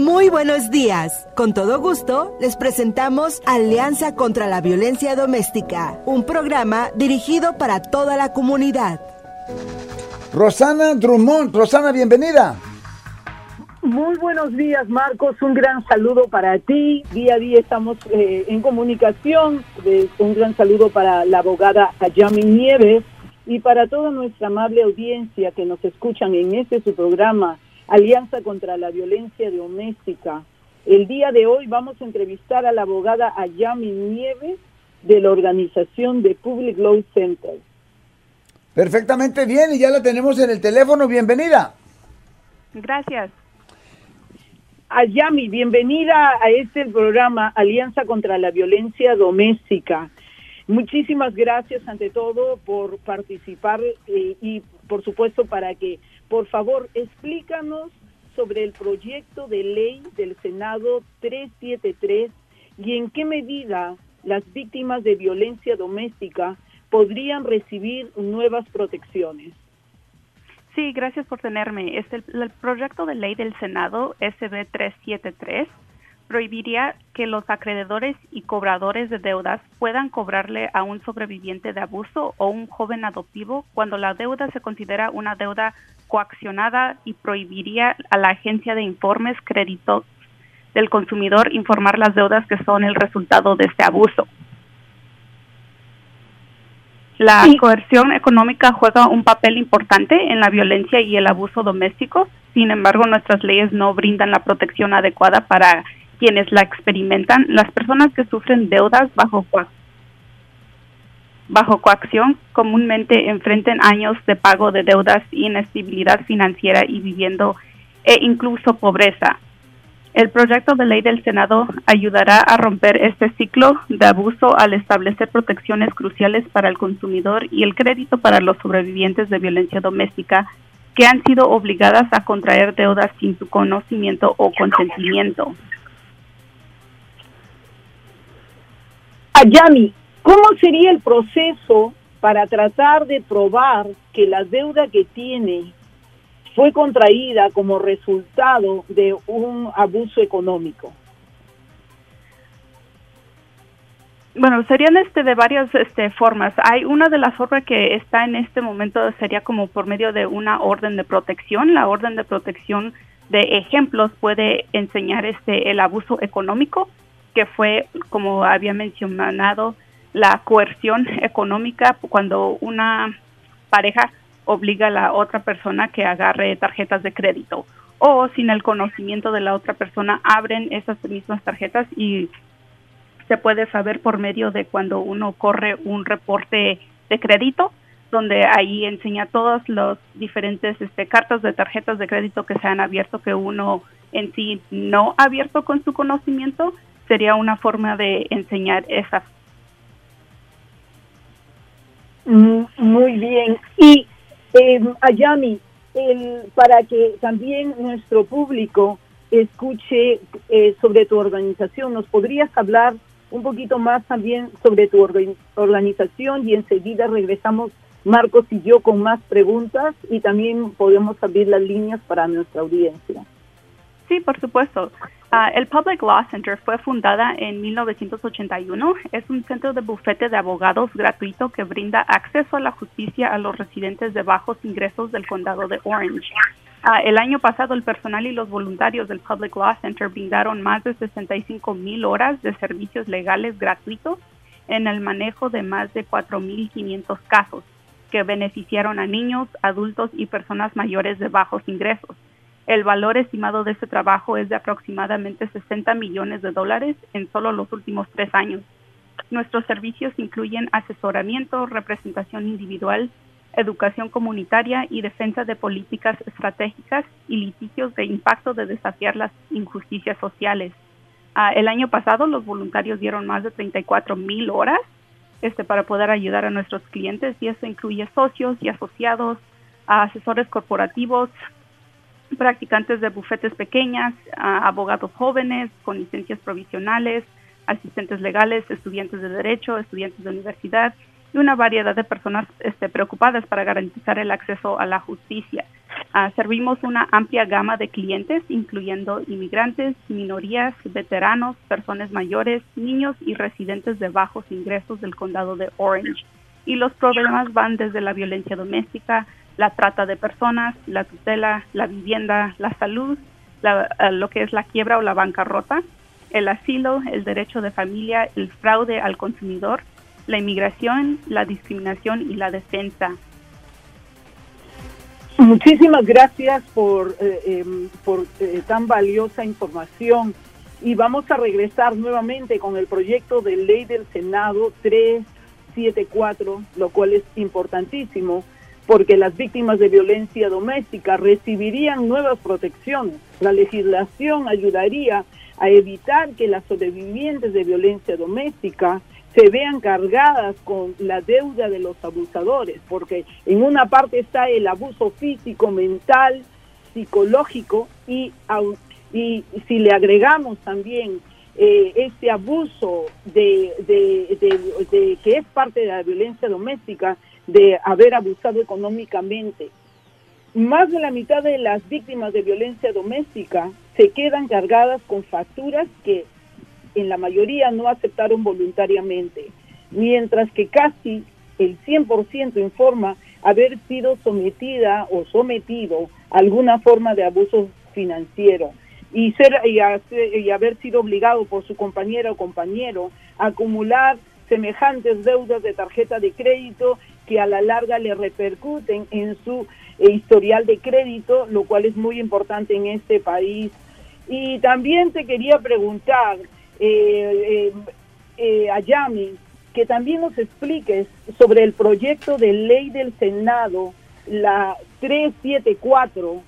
Muy buenos días. Con todo gusto, les presentamos Alianza contra la Violencia Doméstica, un programa dirigido para toda la comunidad. Rosana Drummond, Rosana, bienvenida. Muy buenos días, Marcos. Un gran saludo para ti. Día a día estamos eh, en comunicación. Un gran saludo para la abogada Ayami Nieves y para toda nuestra amable audiencia que nos escuchan en este su programa Alianza contra la Violencia Doméstica. El día de hoy vamos a entrevistar a la abogada Ayami Nieves de la organización de Public Law Center. Perfectamente bien, y ya la tenemos en el teléfono. Bienvenida. Gracias. Ayami, bienvenida a este programa Alianza contra la Violencia Doméstica. Muchísimas gracias ante todo por participar eh, y por supuesto para que, por favor, explícanos sobre el proyecto de ley del Senado 373 y en qué medida las víctimas de violencia doméstica podrían recibir nuevas protecciones. Sí, gracias por tenerme. Es el, el proyecto de ley del Senado SB 373 prohibiría que los acreedores y cobradores de deudas puedan cobrarle a un sobreviviente de abuso o un joven adoptivo cuando la deuda se considera una deuda coaccionada y prohibiría a la agencia de informes créditos del consumidor informar las deudas que son el resultado de este abuso. La coerción económica juega un papel importante en la violencia y el abuso doméstico. Sin embargo, nuestras leyes no brindan la protección adecuada para quienes la experimentan, las personas que sufren deudas bajo, coacción comúnmente enfrentan años de pago de deudas, inestabilidad financiera y viviendo e incluso pobreza. El proyecto de ley del Senado ayudará a romper este ciclo de abuso al establecer protecciones cruciales para el consumidor y el crédito para los sobrevivientes de violencia doméstica que han sido obligadas a contraer deudas sin su conocimiento o consentimiento. Ayami, ¿cómo sería el proceso para tratar de probar que la deuda que tiene fue contraída como resultado de un abuso económico? Bueno, serían este de varias este, formas. Hay una de las formas que está en este momento sería como por medio de una orden de protección. La orden de protección de ejemplos puede enseñar este el abuso económico que fue, como había mencionado, la coerción económica cuando una pareja obliga a la otra persona que agarre tarjetas de crédito o sin el conocimiento de la otra persona abren esas mismas tarjetas y se puede saber por medio de cuando uno corre un reporte de crédito donde ahí enseña todas las diferentes este, cartas de tarjetas de crédito que se han abierto que uno en sí no ha abierto con su conocimiento sería una forma de enseñar esa. Mm, muy bien. Y eh, Ayami, el, para que también nuestro público escuche eh, sobre tu organización, ¿nos podrías hablar un poquito más también sobre tu organización y enseguida regresamos Marcos y yo con más preguntas y también podemos abrir las líneas para nuestra audiencia? Sí, por supuesto. Ah, el Public Law Center fue fundada en 1981. Es un centro de bufete de abogados gratuito que brinda acceso a la justicia a los residentes de bajos ingresos del condado de Orange. Ah, el año pasado, el personal y los voluntarios del Public Law Center brindaron más de 65 mil horas de servicios legales gratuitos en el manejo de más de 4.500 casos que beneficiaron a niños, adultos y personas mayores de bajos ingresos. El valor estimado de este trabajo es de aproximadamente 60 millones de dólares en solo los últimos tres años. Nuestros servicios incluyen asesoramiento, representación individual, educación comunitaria y defensa de políticas estratégicas y litigios de impacto de desafiar las injusticias sociales. Ah, el año pasado los voluntarios dieron más de 34 mil horas este, para poder ayudar a nuestros clientes y eso incluye socios y asociados, asesores corporativos, practicantes de bufetes pequeñas, abogados jóvenes con licencias provisionales, asistentes legales, estudiantes de derecho, estudiantes de universidad y una variedad de personas este, preocupadas para garantizar el acceso a la justicia. Ah, servimos una amplia gama de clientes, incluyendo inmigrantes, minorías, veteranos, personas mayores, niños y residentes de bajos ingresos del condado de Orange. Y los problemas van desde la violencia doméstica, la trata de personas, la tutela, la vivienda, la salud, eh, lo que es la quiebra o la bancarrota, el asilo, el derecho de familia, el fraude al consumidor, la inmigración, la discriminación y la defensa. Muchísimas gracias por, eh, em, por eh, tan valiosa información y vamos a regresar nuevamente con el proyecto de ley del Senado 374, lo cual es importantísimo porque las víctimas de violencia doméstica recibirían nuevas protecciones. La legislación ayudaría a evitar que las sobrevivientes de violencia doméstica se vean cargadas con la deuda de los abusadores, porque en una parte está el abuso físico, mental, psicológico y, si le agregamos también este abuso de, de, que es parte de la violencia doméstica, de haber abusado económicamente. Más de la mitad de las víctimas de violencia doméstica se quedan cargadas con facturas que en la mayoría no aceptaron voluntariamente, mientras que casi el 100% informa haber sido sometida o sometido a alguna forma de abuso financiero y, ser, y, haber sido obligado por su compañera o compañero a acumular semejantes deudas de tarjeta de crédito que a la larga le repercuten en su eh, historial de crédito, lo cual es muy importante en este país. Y también te quería preguntar, eh, eh, a Yami que también nos expliques sobre el proyecto de ley del Senado, la 374,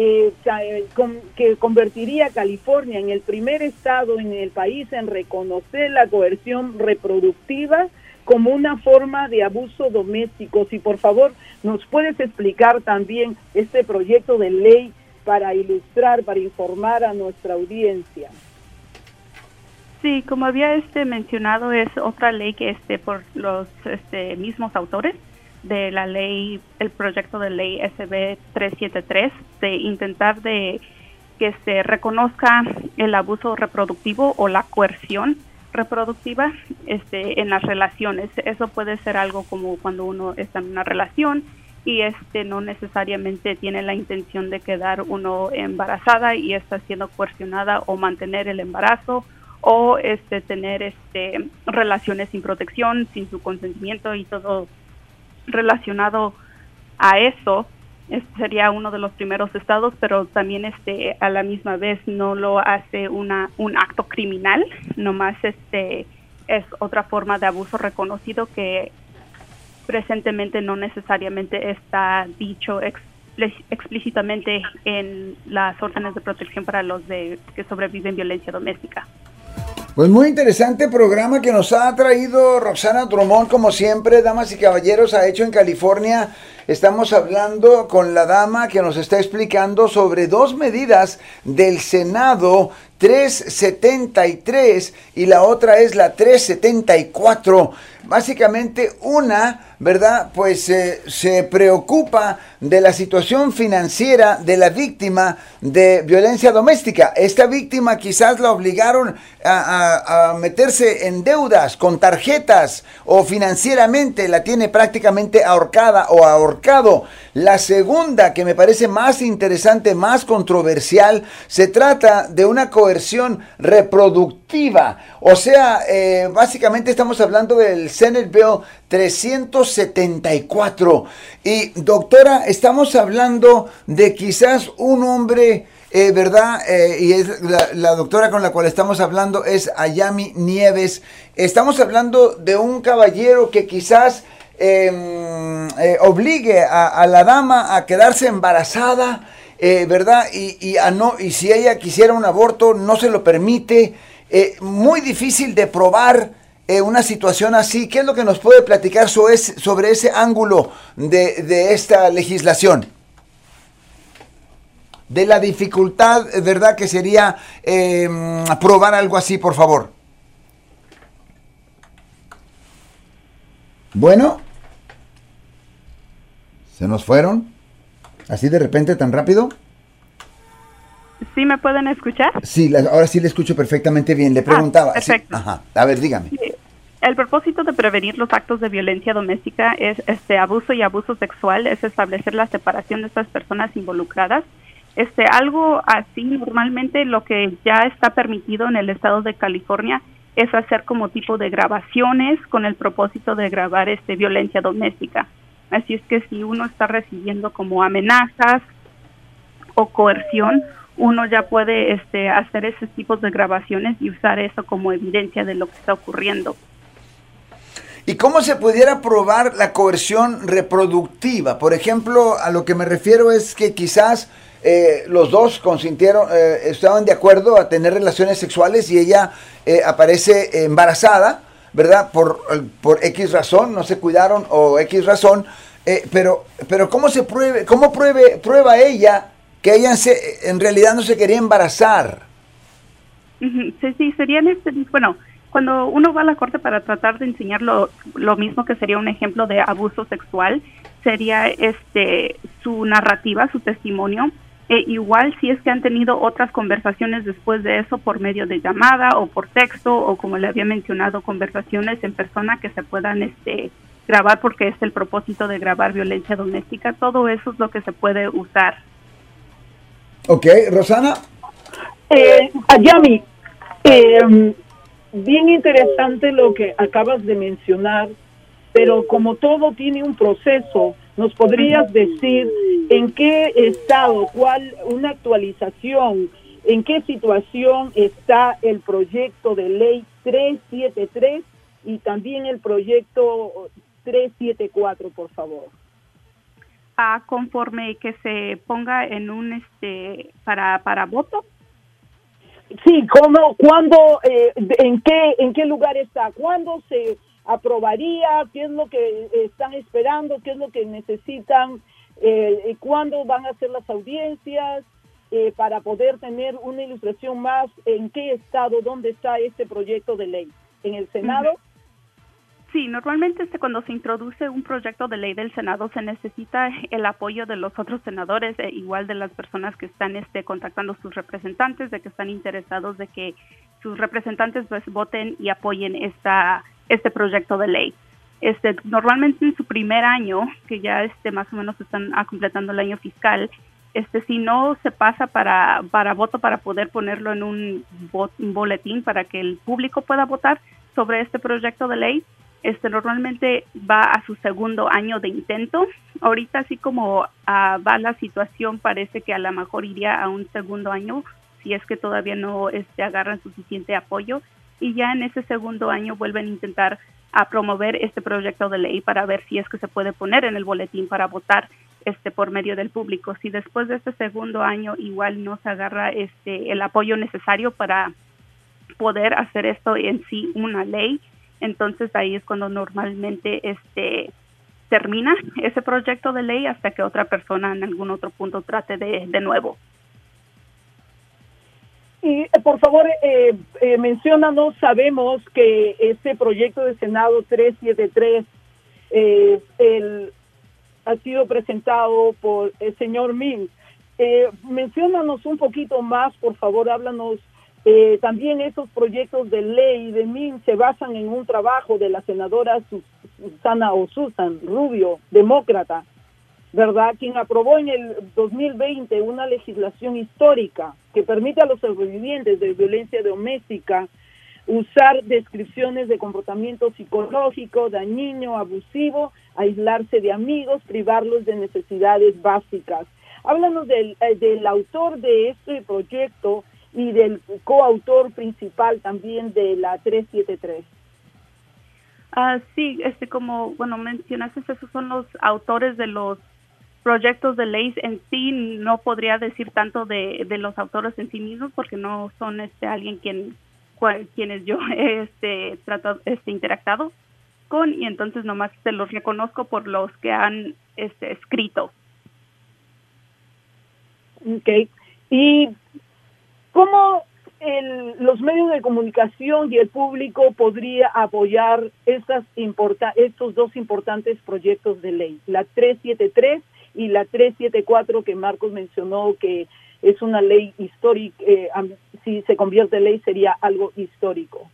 eh, eh, que convertiría a California en el primer estado en el país en reconocer la coerción reproductiva como una forma de abuso doméstico. Si por favor nos puedes explicar también este proyecto de ley para ilustrar, para informar a nuestra audiencia. Sí, como había este mencionado, es otra ley que este por los este, mismos autores de la ley, el proyecto de ley SB 373, de intentar de que se reconozca el abuso reproductivo o la coerción reproductiva este, en las relaciones. Eso puede ser algo como cuando uno está en una relación y este no necesariamente tiene la intención de quedar uno embarazada y está siendo coercionada o mantener el embarazo o este tener este relaciones sin protección, sin su consentimiento y todo relacionado a eso este sería uno de los primeros estados, pero también este a la misma vez no lo hace una un acto criminal, nomás este es otra forma de abuso reconocido que presentemente no necesariamente está dicho explícitamente en las órdenes de protección para los de que sobreviven violencia doméstica. Pues muy interesante programa que nos ha traído Roxana Drummond, como siempre, damas y caballeros, ha hecho en California. Estamos hablando con la dama que nos está explicando sobre dos medidas del Senado 373 y la otra es la 374. Básicamente una ¿verdad? Pues eh, se preocupa de la situación financiera de la víctima de violencia doméstica. Esta víctima quizás la obligaron a, meterse en deudas con tarjetas o financieramente la tiene prácticamente ahorcada o ahorcado. La segunda, que me parece más interesante, más controversial, se trata de una coerción reproductiva. O sea, eh, básicamente estamos hablando del Senate Bill 374. Y doctora, estamos hablando de quizás un hombre, eh, ¿verdad? Eh, y es la, doctora con la cual estamos hablando es Ayami Nieves. Estamos hablando de un caballero que quizás em, eh, obligue a, la dama a quedarse embarazada. ¿Verdad? Y, y, no, y si ella quisiera un aborto, no se lo permite. muy difícil de probar eh, una situación así? ¿Qué es lo que nos puede platicar sobre ese, ángulo de, esta legislación? De la dificultad, ¿verdad? Que sería em, probar algo así, por favor. Bueno. ¿Se nos fueron? ¿Así de repente tan rápido? ¿Sí me pueden escuchar? Sí, ahora sí le escucho perfectamente bien. Le ah, preguntaba. ajá. A ver, dígame. El propósito de prevenir los actos de violencia doméstica es este abuso y abuso sexual, es establecer la separación de estas personas involucradas. Este algo así normalmente lo que ya está permitido en el estado de California es hacer como tipo de grabaciones con el propósito de grabar este violencia doméstica. Así es que si uno está recibiendo como amenazas o coerción, uno ya puede este, hacer esos tipos de grabaciones y usar eso como evidencia de lo que está ocurriendo. ¿Y cómo se pudiera probar la coerción reproductiva? Por ejemplo, a lo que me refiero es que quizás eh, los dos consintieron, eh, estaban de acuerdo a tener relaciones sexuales y ella eh, aparece embarazada, ¿verdad? Por, por X razón, no se cuidaron o X razón, pero, pero ¿cómo se pruebe, cómo pruebe, prueba ella que ella se, en realidad no se quería embarazar? Sí, sí, serían, este, bueno, cuando uno va a la corte para tratar de enseñar lo, mismo que sería un ejemplo de abuso sexual, sería este su narrativa, su testimonio. E igual si es que han tenido otras conversaciones después de eso por medio de llamada o por texto o como le había mencionado conversaciones en persona que se puedan este grabar porque es el propósito de grabar violencia doméstica, todo eso es lo que se puede usar. Ok, Rosana. Eh, Ayami, eh, bien interesante lo que acabas de mencionar, pero como todo tiene un proceso, ¿nos podrías decir en qué estado, cuál, una actualización, en qué situación está el proyecto de ley 373 y también el proyecto 374, por favor? Ah, conforme que se ponga en un este para para voto Sí, ¿cómo, cuándo, eh, en, qué, en qué lugar está? ¿Cuándo se aprobaría? ¿Qué es lo que están esperando? ¿Qué es lo que necesitan? Eh, ¿Cuándo van a ser las audiencias? Eh, para poder tener una ilustración más en qué estado, dónde está este proyecto de ley. ¿En el Senado? Sí, normalmente este, cuando se introduce un proyecto de ley del Senado se necesita el apoyo de los otros senadores, e igual de las personas que están este, contactando sus representantes, de que están interesados de que sus representantes pues, voten y apoyen esta, este proyecto de ley. Este, normalmente en su primer año, que ya este, más o menos están completando el año fiscal, este, si no se pasa para, para voto para poder ponerlo en un, un boletín para que el público pueda votar sobre este proyecto de ley, este normalmente va a su segundo año de intento. Ahorita así como ah, va la situación parece que a lo mejor iría a un segundo año si es que todavía no este, agarran suficiente apoyo y ya en ese segundo año vuelven a intentar a promover este proyecto de ley para ver si es que se puede poner en el boletín para votar este por medio del público. Si después de este segundo año igual no se agarra este el apoyo necesario para poder hacer esto en sí una ley, entonces ahí es cuando normalmente este termina ese proyecto de ley hasta que otra persona en algún otro punto trate de, de nuevo. Y eh, por favor, eh, eh, mencionanos, sabemos que este proyecto de Senado 373 eh, el, ha sido presentado por el señor Min. Eh, menciónanos un poquito más, por favor, háblanos eh, también esos proyectos de ley de MIN se basan en un trabajo de la senadora Susana o Susan Rubio, demócrata, ¿verdad? Quien aprobó en el 2020 una legislación histórica que permite a los sobrevivientes de violencia doméstica usar descripciones de comportamiento psicológico, dañino, abusivo, aislarse de amigos, privarlos de necesidades básicas. Háblanos del, eh, del autor de este proyecto, y del coautor principal también de la 373. Ah, sí, este, como bueno mencionaste, esos son los autores de los proyectos de ley en sí. No podría decir tanto de, de los autores en sí mismos porque no son este alguien quien quienes yo he este, tratado, este, interactado con y entonces nomás se los reconozco por los que han este, escrito. Ok. Y ¿Cómo los medios de comunicación y el público podría apoyar estas estos dos importantes proyectos de ley, la 373 y la 374 que Marcos mencionó que es una ley histórica, eh, si se convierte en ley sería algo histórico.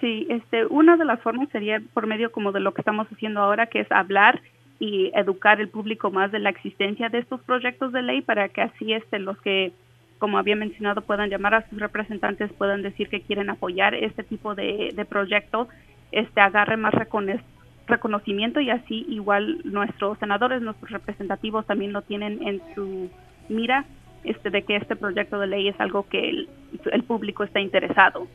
Sí, este, una de las formas sería por medio como de lo que estamos haciendo ahora, que es hablar y educar el público más de la existencia de estos proyectos de ley para que así este, los que, como había mencionado, puedan llamar a sus representantes, puedan decir que quieren apoyar este tipo de, de proyecto, este, agarre más reconocimiento y así igual nuestros senadores, nuestros representativos también lo tienen en su mira este, de que este proyecto de ley es algo que el público está interesado.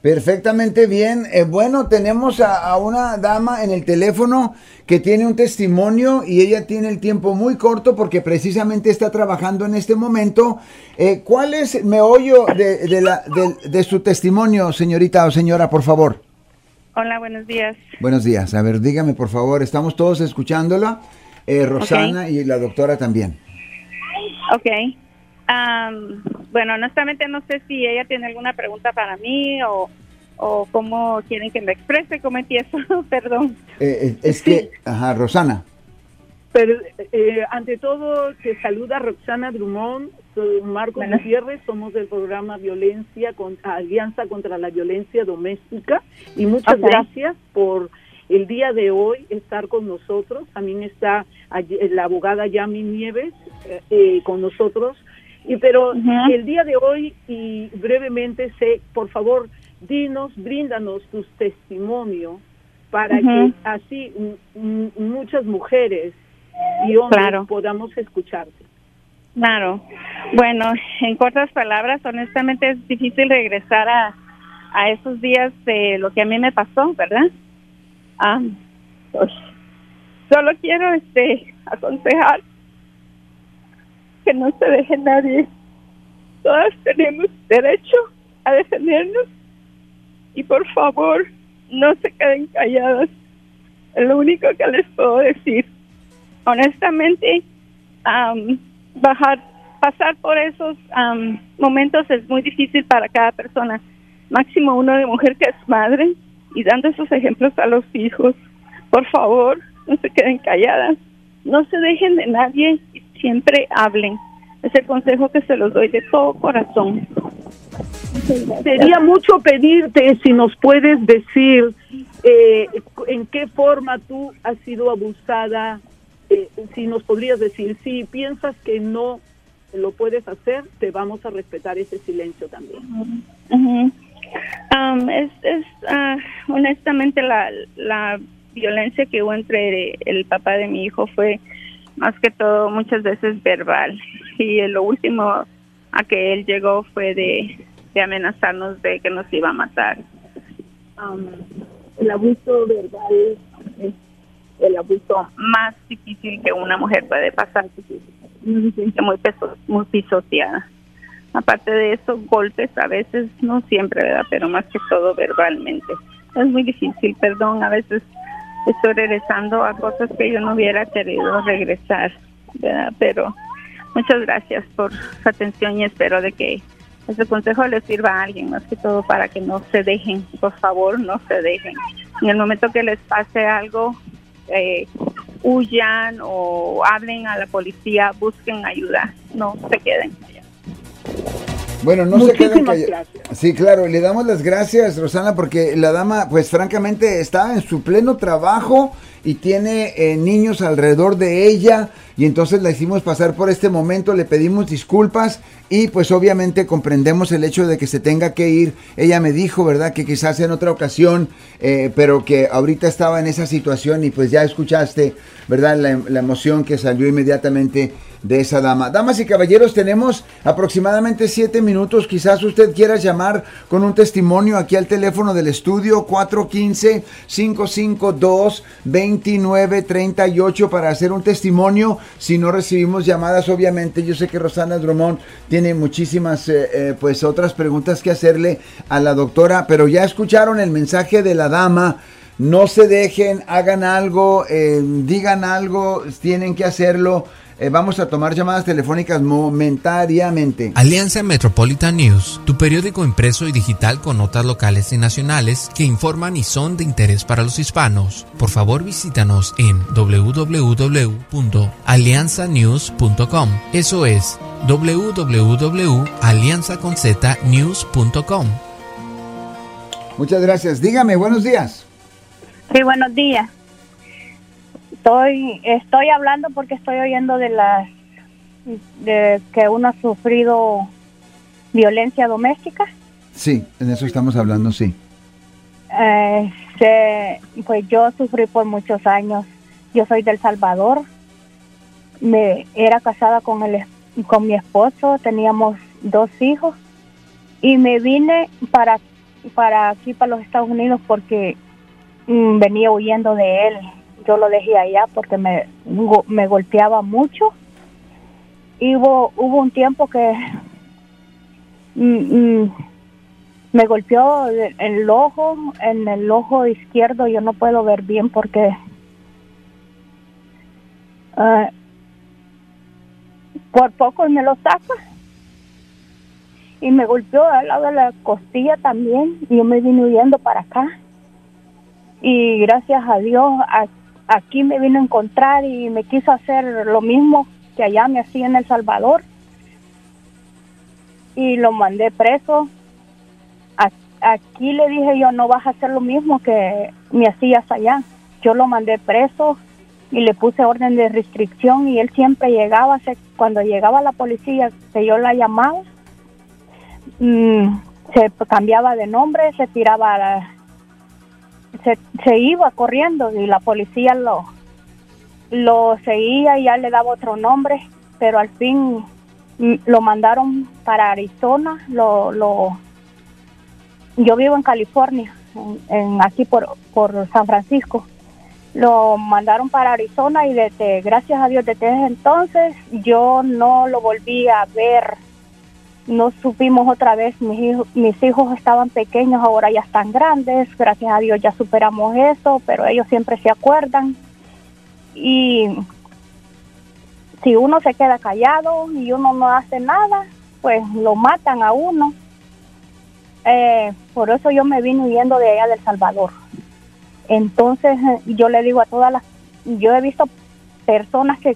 Perfectamente bien. Eh, bueno, tenemos a, una dama en el teléfono que tiene un testimonio y ella tiene el tiempo muy corto porque precisamente está trabajando en este momento. Eh, ¿Cuál es el meollo de, la, de, su testimonio, señorita o señora, por favor? Hola, buenos días. Buenos días. A ver, dígame, por favor. Estamos todos escuchándola. Eh, Rosana y la doctora también. Ok bueno, honestamente no sé si ella tiene alguna pregunta para mí o, o cómo quieren que me exprese, cómo empiezo, perdón. Eh, eh, es que, ajá, Rosana. Pero, eh, ante todo, te saluda Roxana Drummond, Marco Gutiérrez, somos del programa Violencia, con, Alianza contra la Violencia Doméstica, y muchas gracias por el día de hoy estar con nosotros. También está la abogada Yami Nieves con nosotros. Y pero el día de hoy y brevemente sé, por favor, dinos, bríndanos tus testimonios para que así muchas mujeres y hombres podamos escucharte. Claro. Bueno, en cortas palabras, honestamente es difícil regresar a, a esos días de lo que a mí me pasó, ¿verdad? Ah, pues, solo quiero este aconsejar que no se deje nadie. Todas tenemos derecho a defendernos y por favor no se queden calladas. Es lo único que les puedo decir. Honestamente, bajar, pasar por esos momentos es muy difícil para cada persona. Máximo uno de mujer que es madre y dando esos ejemplos a los hijos. Por favor, no se queden calladas. No se dejen de nadie siempre hablen. Es el consejo que se los doy de todo corazón. Sería mucho pedirte si nos puedes decir eh, en qué forma tú has sido abusada, eh, si nos podrías decir, si piensas que no lo puedes hacer, te vamos a respetar ese silencio también. Um, es, es ah, honestamente la, la violencia que hubo entre el papá de mi hijo fue más que todo muchas veces verbal. Y lo último a que él llegó fue de, amenazarnos de que nos iba a matar. Um, el abuso verbal el abuso más difícil que una mujer puede pasar. Se siente muy, muy pisoteada. Aparte de eso, golpes a veces, no siempre, ¿verdad? Pero más que todo verbalmente. Es muy difícil, perdón, a veces estoy regresando a cosas que yo no hubiera querido regresar, Pero muchas gracias por su atención y espero de que ese consejo les sirva a alguien, más que todo para que no se dejen, por favor, no se dejen. En el momento que les pase algo, eh, huyan o hablen a la policía, busquen ayuda, no se queden bueno, no se queden callados. Sí, claro, le damos las gracias, Rosana, porque la dama, pues francamente, está en su pleno trabajo y tiene eh, niños alrededor de ella y entonces la hicimos pasar por este momento, le pedimos disculpas y pues obviamente comprendemos el hecho de que se tenga que ir. Ella me dijo, ¿verdad? Que quizás en otra ocasión, eh, pero que ahorita estaba en esa situación y pues ya escuchaste, ¿verdad? La, emoción que salió inmediatamente de esa dama. Damas y caballeros, tenemos aproximadamente siete minutos. Quizás usted quiera llamar con un testimonio aquí al teléfono del estudio 415-552-2938 para hacer un testimonio. Si no recibimos llamadas, obviamente, yo sé que Rosana Drummond tiene muchísimas eh, eh, pues otras preguntas que hacerle a la doctora, pero ya escucharon el mensaje de la dama. No se dejen, hagan algo, eh, digan algo, tienen que hacerlo eh, vamos a tomar llamadas telefónicas momentáneamente. Alianza Metropolitan News, tu periódico impreso y digital con notas locales y nacionales que informan y son de interés para los hispanos. Por favor, visítanos en www.alianzanews.com. Eso es www.alianzaconznews.com. Muchas gracias. Dígame, buenos días. Sí, buenos días. Estoy, estoy hablando porque estoy oyendo de las de que uno ha sufrido violencia doméstica. Sí, en eso estamos hablando, sí. Eh, pues yo sufrí por muchos años. Yo soy del Salvador. Me era casada con el con mi esposo, teníamos dos hijos y me vine para para aquí para los Estados Unidos porque mm, venía huyendo de él. Yo lo dejé allá porque me, me golpeaba mucho. Y hubo, hubo un tiempo que mm, mm, me golpeó el ojo, en el ojo izquierdo. Yo no puedo ver bien porque uh, por poco me lo saca. Y me golpeó al lado de la costilla también. Y yo me vine huyendo para acá. Y gracias a Dios aquí me vino a encontrar y me quiso hacer lo mismo que allá me hacía en El Salvador. Y lo mandé preso. Aquí le dije yo no vas a hacer lo mismo que me hacías allá yo lo mandé preso y le puse orden de restricción y él siempre llegaba. Cuando llegaba la policía que yo la llamaba Mm, se cambiaba de nombre, se tiraba, se, se iba corriendo y la policía lo, lo seguía y ya le daba otro nombre, pero al fin mm, lo mandaron para Arizona, lo, lo yo vivo en California, en, aquí por, por San Francisco. Lo mandaron para Arizona y desde, gracias a Dios, desde entonces yo no lo volví a ver no supimos otra vez, mis hijos, mis hijos estaban pequeños, ahora ya están grandes, gracias a Dios ya superamos eso, pero ellos siempre se acuerdan. Y si uno se queda callado y uno no hace nada, pues lo matan a uno. Eh, por eso yo me vine huyendo de allá del Salvador. Entonces yo le digo a todas las, yo he visto personas que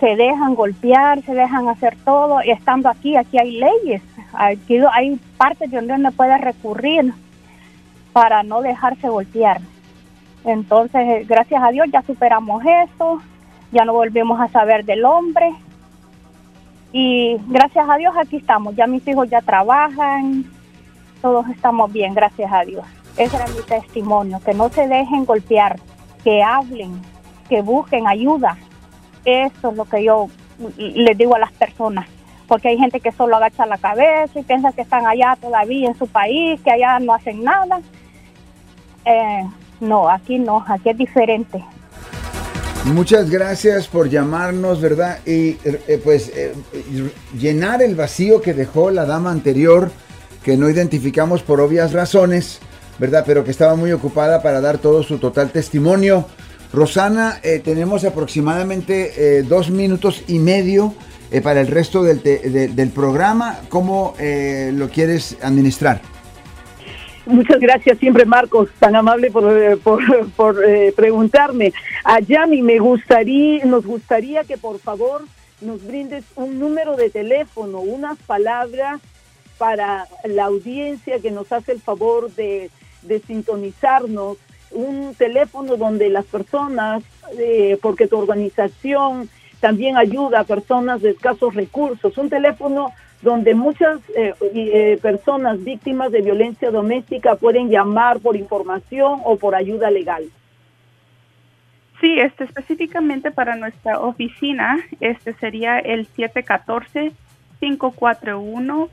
se dejan golpear, se dejan hacer todo, y estando aquí, aquí hay leyes, aquí hay partes de donde uno puede recurrir para no dejarse golpear. Entonces, eh, gracias a Dios ya superamos eso, ya no volvemos a saber del hombre. Y gracias a Dios aquí estamos, ya mis hijos ya trabajan, todos estamos bien, gracias a Dios. Ese era mi testimonio, que no se dejen golpear, que hablen, que busquen ayuda, eso es lo que yo les digo a las personas, porque hay gente que solo agacha la cabeza y piensa que están allá todavía en su país, que allá no hacen nada. Eh, no, aquí no, aquí es diferente. Muchas gracias por llamarnos, ¿verdad? Y eh, pues eh, llenar el vacío que dejó la dama anterior, que no identificamos por obvias razones, ¿verdad? Pero que estaba muy ocupada para dar todo su total testimonio. Rosana, eh, tenemos aproximadamente eh, dos minutos y medio eh, para el resto del, del programa. ¿Cómo lo quieres administrar? Muchas gracias siempre, Marcos, tan amable por, por, por preguntarme. A Yami, me gustaría, nos gustaría que por favor nos brindes un número de teléfono, unas palabras para la audiencia que nos hace el favor de, de sintonizarnos un teléfono donde las personas, eh, porque tu organización también ayuda a personas de escasos recursos, un teléfono donde muchas eh, eh, personas víctimas de violencia doméstica pueden llamar por información o por ayuda legal. Sí, este específicamente para nuestra oficina, este sería el 714 541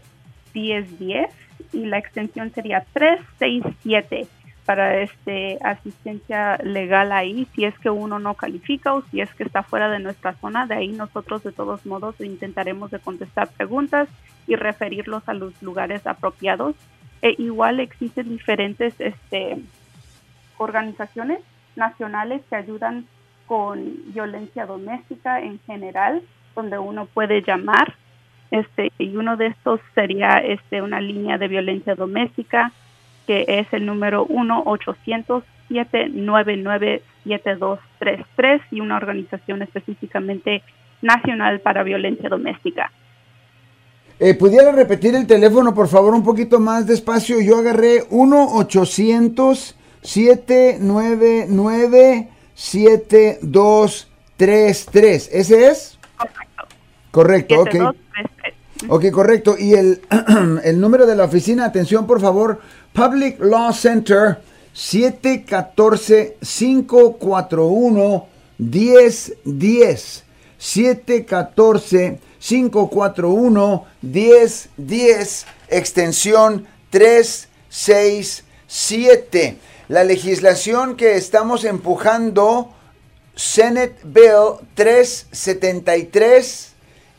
1010 y la extensión sería 367 para este asistencia legal ahí si es que uno no califica o si es que está fuera de nuestra zona de ahí nosotros de todos modos intentaremos de contestar preguntas y referirlos a los lugares apropiados e igual existen diferentes este organizaciones nacionales que ayudan con violencia doméstica en general, donde uno puede llamar. Este, y uno de estos sería este, una línea de violencia doméstica que es el número 1-800-799-7233 y una organización específicamente nacional para violencia doméstica. Eh, ¿Pudiera repetir el teléfono, por favor, un poquito más despacio? Yo agarré 1-800-799-7233. ¿Ese es? Correcto. Correcto, ok. Ok, correcto. Y el, número de la oficina, atención, por favor, Public Law Center 714-541-1010. 714 541-1010, extensión 367. La legislación que estamos empujando, Senate Bill 373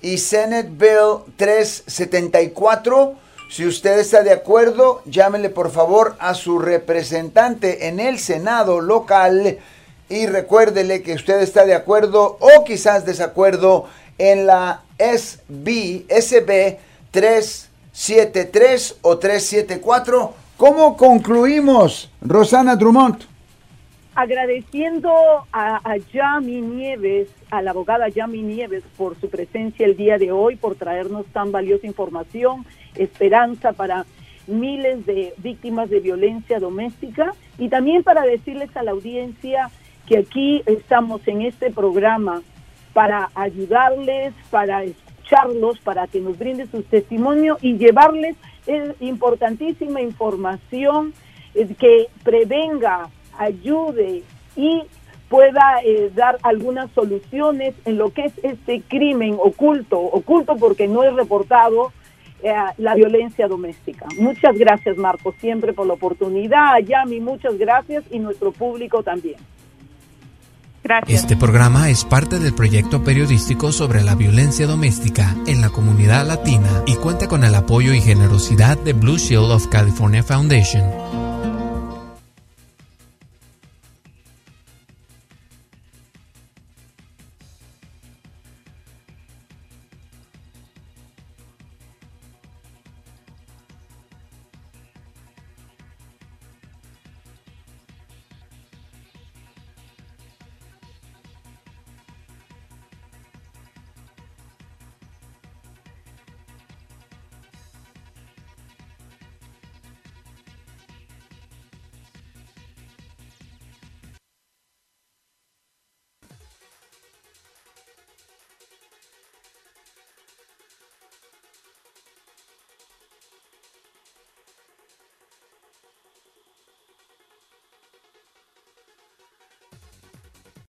y Senate Bill 374. Si usted está de acuerdo, llámele por favor a su representante en el Senado local y recuérdele que usted está de acuerdo o quizás desacuerdo en la SB, SB 373 o 374. ¿Cómo concluimos, Rosana Drummond? Agradeciendo a, a Yami Nieves, a la abogada Yami Nieves, por su presencia el día de hoy, por traernos tan valiosa información, esperanza para miles de víctimas de violencia doméstica y también para decirles a la audiencia que aquí estamos en este programa para ayudarles, para escucharlos, para que nos brinden su testimonio y llevarles eh, importantísima información eh, que prevenga, ayude y pueda eh, dar algunas soluciones en lo que es este crimen oculto, oculto porque no es reportado, la violencia doméstica. Muchas gracias, Marco, siempre por la oportunidad. Yami, muchas gracias y nuestro público también. Este programa es parte del proyecto periodístico sobre la violencia doméstica en la comunidad latina y cuenta con el apoyo y generosidad de Blue Shield of California Foundation.